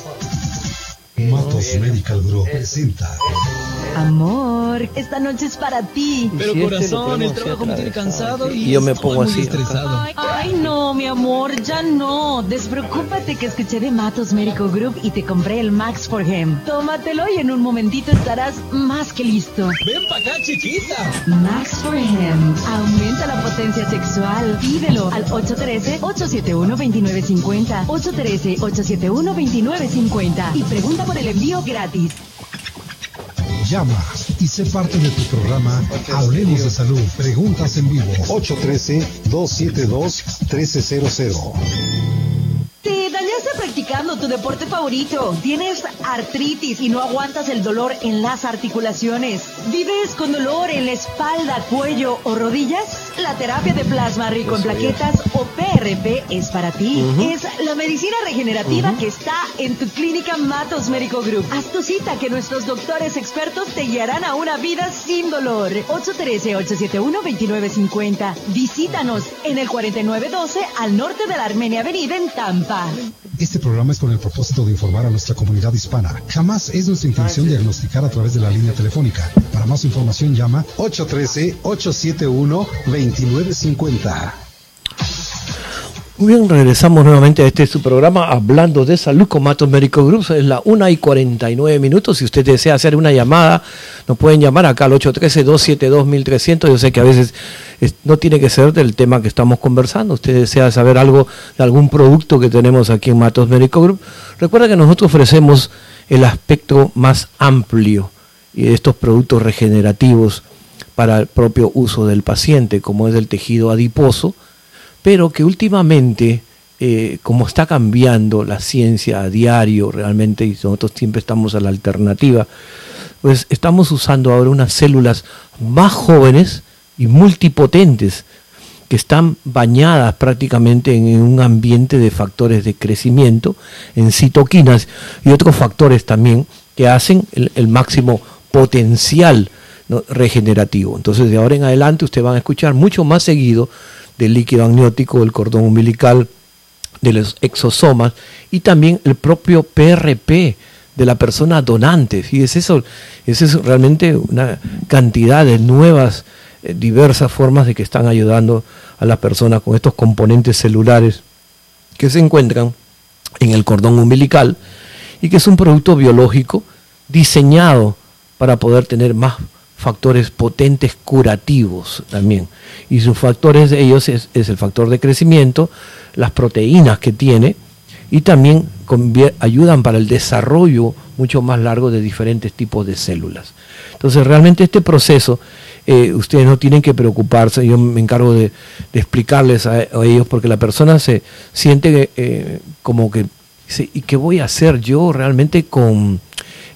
Matos Medical Group presenta. Amor, esta noche es para ti. Pero corazón, el trabajo me tiene cansado y yo me pongo así. Estresado. Ay, no, mi amor, ya no. Despreocúpate que escuché de Matos Medical Group y te compré el Max for Him. Tómatelo y en un momentito estarás más que listo. Ven para acá, chiquita. Max for Him. Aumenta la potencia sexual. Pídelo al 813-871-2950. 813-871-2950. Y pregunta por el envío gratis. Llama y sé parte de tu programa Hablemos de Salud. Preguntas en vivo. 813-272-1300. Te dañaste practicando tu deporte favorito. Tienes artritis y no aguantas el dolor en las articulaciones. ¿Vives con dolor en la espalda, cuello o rodillas? La terapia de plasma rico en plaquetas o PRP es para ti. Es la medicina regenerativa que está en tu clínica Matos Médico Group. Haz tu cita que nuestros doctores expertos te guiarán a una vida sin dolor. 813-871-2950. Visítanos en el 4912 al norte de la Armenia Avenida en Tampa. Este programa es con el propósito de informar a nuestra comunidad hispana. Jamás es nuestra intención diagnosticar a través de la línea telefónica. Para más información llama 813-871-2950. Muy bien, regresamos nuevamente a este su programa hablando de salud con Matos Médico Group. Es la 1 y 49 minutos. Si usted desea hacer una llamada, nos pueden llamar acá al 813-272-1300. Yo sé que a veces es- no tiene que ser del tema que estamos conversando. Usted desea saber algo de algún producto que tenemos aquí en Matos Médico Group. Recuerda que nosotros ofrecemos el aspecto más amplio de estos productos regenerativos para el propio uso del paciente, como es el tejido adiposo pero que últimamente, eh, como está cambiando la ciencia a diario realmente, y nosotros siempre estamos a la alternativa, pues estamos usando ahora unas células más jóvenes y multipotentes que están bañadas prácticamente en un ambiente de factores de crecimiento, en citoquinas y otros factores también que hacen el, el máximo potencial regenerativo. Entonces de ahora en adelante ustedes van a escuchar mucho más seguido del líquido amniótico, del cordón umbilical, de los exosomas y también el propio PRP de la persona donante. Fíjese eso, esa es realmente una cantidad de nuevas, eh, diversas formas de que están ayudando a las personas con estos componentes celulares que se encuentran en el cordón umbilical y que es un producto biológico diseñado para poder tener más factores potentes curativos también. Y sus factores de ellos es, el factor de crecimiento, las proteínas que tiene y también ayudan para el desarrollo mucho más largo de diferentes tipos de células. Entonces realmente este proceso eh, ustedes no tienen que preocuparse, yo me encargo de, explicarles a, a ellos porque la persona se siente eh, como que, dice, ¿y qué voy a hacer yo realmente con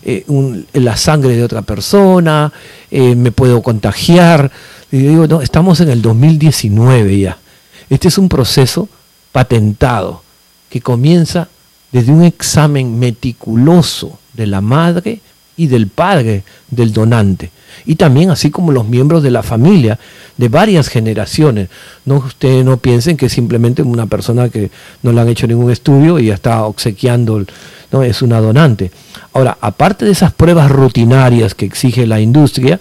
eh, un- la sangre de otra persona? Eh, ¿Me puedo contagiar? Y digo, no, estamos en el 2019 ya. Este es un proceso patentado que comienza desde un examen meticuloso de la madre y del padre del donante. Y también así como los miembros de la familia de varias generaciones. No ustedes no piensen que simplemente una persona que no le han hecho ningún estudio y ya está obsequiando, no es una donante. Ahora, aparte de esas pruebas rutinarias que exige la industria,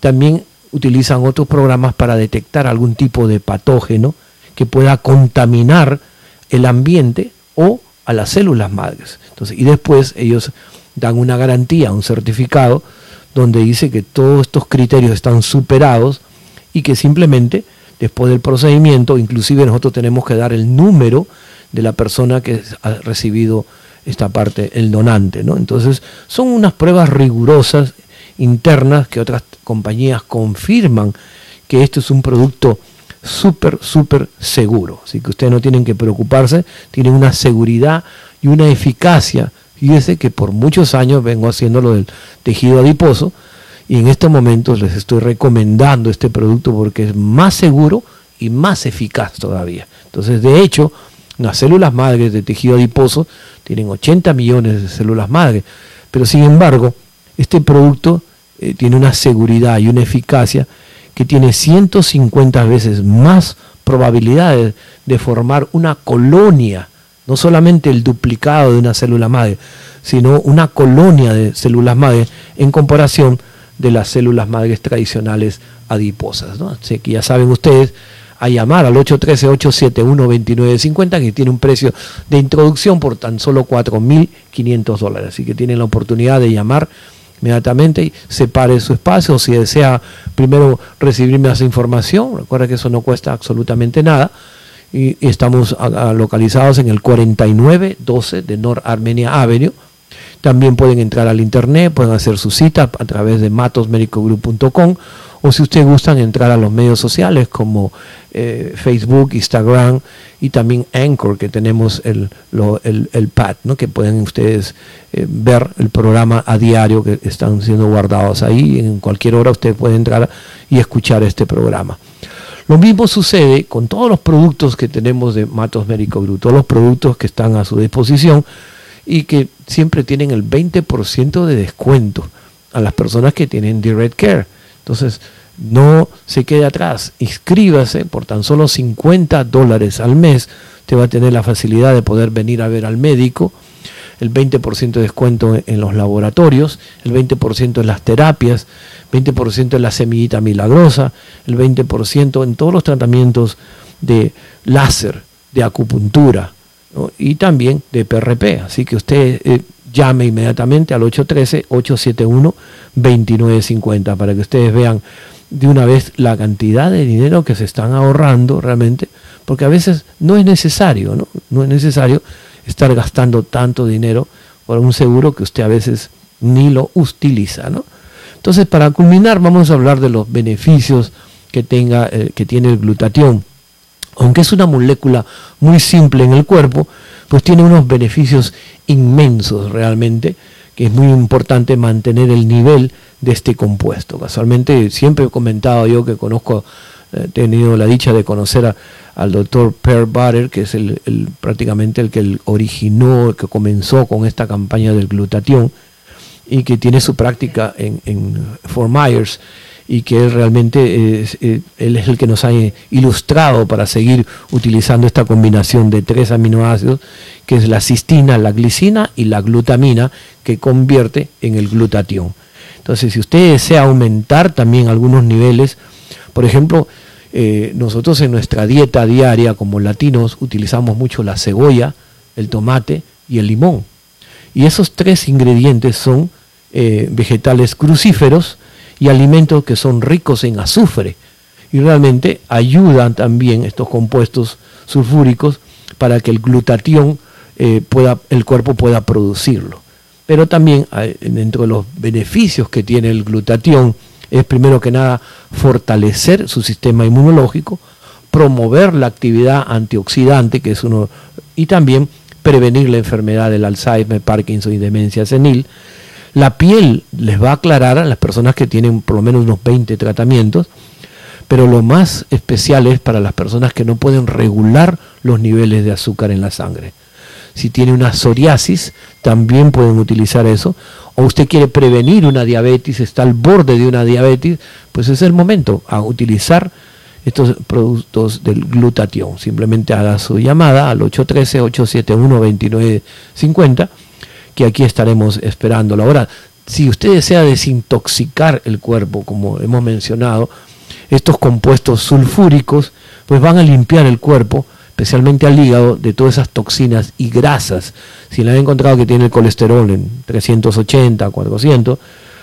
también utilizan otros programas para detectar algún tipo de patógeno que pueda contaminar el ambiente o a las células madres. Entonces, y después ellos dan una garantía, un certificado, donde dice que todos estos criterios están superados y que simplemente después del procedimiento, inclusive nosotros tenemos que dar el número de la persona que ha recibido esta parte, el donante. ¿no? Entonces, son unas pruebas rigurosas internas que otras compañías confirman que esto es un producto súper, súper seguro. Así que ustedes no tienen que preocuparse, tienen una seguridad y una eficacia. Fíjese que por muchos años vengo haciendo lo del tejido adiposo y en estos momentos les estoy recomendando este producto porque es más seguro y más eficaz todavía. Entonces, de hecho, las células madres de tejido adiposo tienen 80 millones de células madres, pero sin embargo, este producto eh, tiene una seguridad y una eficacia que tiene 150 veces más probabilidades de formar una colonia, no solamente el duplicado de una célula madre, sino una colonia de células madre en comparación de las células madres tradicionales adiposas. ¿no? Así que ya saben ustedes, a llamar al 813-871-2950 que tiene un precio de introducción por tan solo 4.500 dólares. Así que tienen la oportunidad de llamar inmediatamente y separe su espacio. Si desea primero recibir más información, recuerda que eso no cuesta absolutamente nada. Y, estamos localizados en el 4912 de North Armenia Avenue. También pueden entrar al internet, pueden hacer su cita a través de matosmedicogroup.com o si ustedes gustan entrar a los medios sociales como eh, Facebook, Instagram y también Anchor, que tenemos el, el, pad, ¿no? que pueden ustedes eh, ver el programa a diario que están siendo guardados ahí. En cualquier hora usted puede entrar y escuchar este programa. Lo mismo sucede con todos los productos que tenemos de Matos Médico Group, todos los productos que están a su disposición y que siempre tienen el 20% de descuento a las personas que tienen Direct Care. Entonces, no se quede atrás, inscríbase por tan solo 50 dólares al mes, te va a tener la facilidad de poder venir a ver al médico, el 20% de descuento en los laboratorios, el 20% en las terapias, 20% en la semillita milagrosa, el 20% en todos los tratamientos de láser, de acupuntura y también de PRP. Así que usted eh, llame inmediatamente al 813-871-2950 para que ustedes vean de una vez la cantidad de dinero que se están ahorrando realmente, porque a veces no es necesario, ¿no? No es necesario estar gastando tanto dinero por un seguro que usted a veces ni lo utiliza, ¿no? Entonces, para culminar, vamos a hablar de los beneficios que, tenga, eh, que tiene el glutatión. Aunque es una molécula muy simple en el cuerpo, pues tiene unos beneficios inmensos realmente, que es muy importante mantener el nivel de este compuesto. Casualmente, siempre he comentado yo que conozco, he tenido la dicha de conocer al doctor Per Butter, que es el, prácticamente el que originó, el que comenzó con esta campaña del glutatión, y que tiene su práctica en, en Fort Myers y que realmente eh, él es el que nos ha ilustrado para seguir utilizando esta combinación de tres aminoácidos, que es la cistina, la glicina y la glutamina, que convierte en el glutatión. Entonces, si usted desea aumentar también algunos niveles, por ejemplo, eh, nosotros en nuestra dieta diaria como latinos utilizamos mucho la cebolla, el tomate y el limón. Y esos tres ingredientes son eh, vegetales crucíferos y alimentos que son ricos en azufre. Y realmente ayudan también estos compuestos sulfúricos para que el glutatión eh, pueda, el cuerpo pueda producirlo. Pero también dentro de los beneficios que tiene el glutatión es primero que nada fortalecer su sistema inmunológico, promover la actividad antioxidante, que es uno, y también prevenir la enfermedad del Alzheimer, Parkinson y demencia senil. La piel les va a aclarar a las personas que tienen por lo menos unos 20 tratamientos, pero lo más especial es para las personas que no pueden regular los niveles de azúcar en la sangre. Si tiene una psoriasis, también pueden utilizar eso. O usted quiere prevenir una diabetes, está al borde de una diabetes, pues es el momento a utilizar estos productos del glutatión. Simplemente haga su llamada al 813-871-2950, que aquí estaremos esperándolo. Ahora, si usted desea desintoxicar el cuerpo, como hemos mencionado, estos compuestos sulfúricos, pues van a limpiar el cuerpo, especialmente al hígado, de todas esas toxinas y grasas. Si le han encontrado que tiene el colesterol en 380, 400,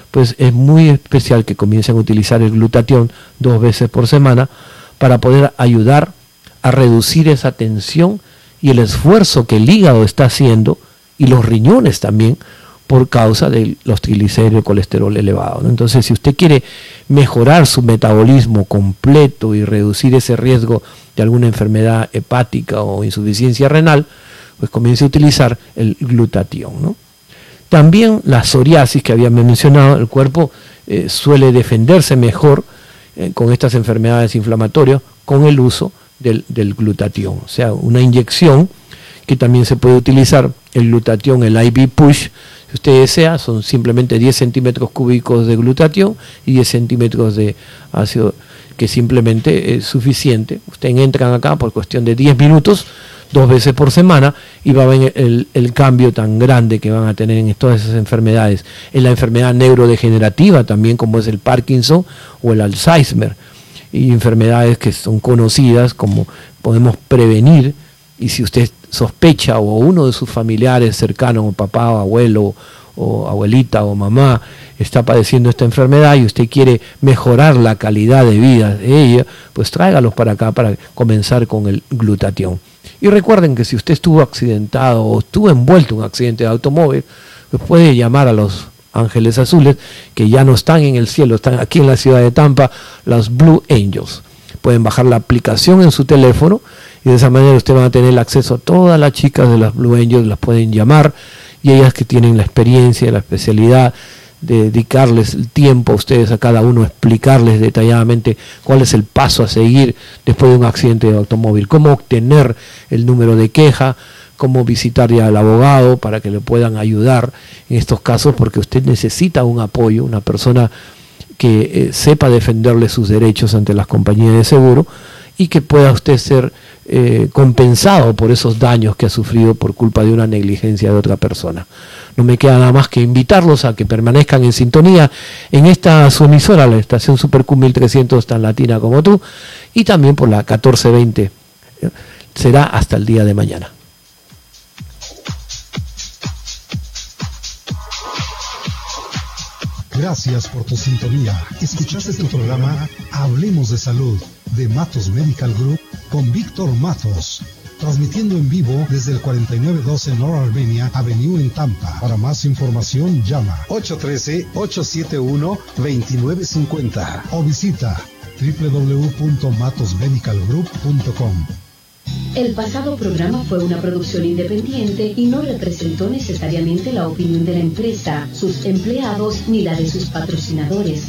pues es muy especial que comiencen a utilizar el glutatión dos veces por semana para poder ayudar a reducir esa tensión y el esfuerzo que el hígado está haciendo y los riñones también por causa de los triglicéridos colesterol elevado. Entonces, si usted quiere mejorar su metabolismo completo y reducir ese riesgo de alguna enfermedad hepática o insuficiencia renal, pues comience a utilizar el glutatión. También la psoriasis que había mencionado, el cuerpo eh, suele defenderse mejor eh, con estas enfermedades inflamatorias con el uso del, del, glutatión. O sea, una inyección que también se puede utilizar, el glutatión, el IV push, si usted desea, son simplemente 10 centímetros cúbicos de glutatión y 10 centímetros de ácido, que simplemente es suficiente. Ustedes entran acá por cuestión de 10 minutos, dos veces por semana y va a ver el, cambio tan grande que van a tener en todas esas enfermedades. En la enfermedad neurodegenerativa también como es el Parkinson o el Alzheimer. y enfermedades que son conocidas, como podemos prevenir, y si usted sospecha o uno de sus familiares cercanos, papá o abuelo o abuelita o mamá, está padeciendo esta enfermedad y usted quiere mejorar la calidad de vida de ella, pues tráigalos para acá para comenzar con el glutatión. Y recuerden que si usted estuvo accidentado o estuvo envuelto en un accidente de automóvil, pues puede llamar a los ángeles azules que ya no están en el cielo, están aquí en la ciudad de Tampa, los Blue Angels. Pueden bajar la aplicación en su teléfono y de esa manera usted va a tener acceso a todas las chicas de las Blue Angels, las pueden llamar y ellas que tienen la experiencia, la especialidad de dedicarles el tiempo a ustedes, a cada uno, explicarles detalladamente cuál es el paso a seguir después de un accidente de automóvil, cómo obtener el número de queja, cómo visitar ya al abogado para que le puedan ayudar en estos casos, porque usted necesita un apoyo, una persona que eh, sepa defenderle sus derechos ante las compañías de seguro y que pueda usted ser eh, compensado por esos daños que ha sufrido por culpa de una negligencia de otra persona. No me queda nada más que invitarlos a que permanezcan en sintonía en esta su emisora, la estación Super 1300 tan latina como tú, y también por la 1420. Será hasta el día de mañana. Gracias por tu sintonía. Escuchaste tu programa Hablemos de Salud de Matos Medical Group con Víctor Matos. Transmitiendo en vivo desde el 4912 North Albania Avenue en Tampa. Para más información llama 813-871-2950 o visita www.matosmedicalgroup.com. El pasado programa fue una producción independiente y no representó necesariamente la opinión de la empresa, sus empleados ni la de sus patrocinadores.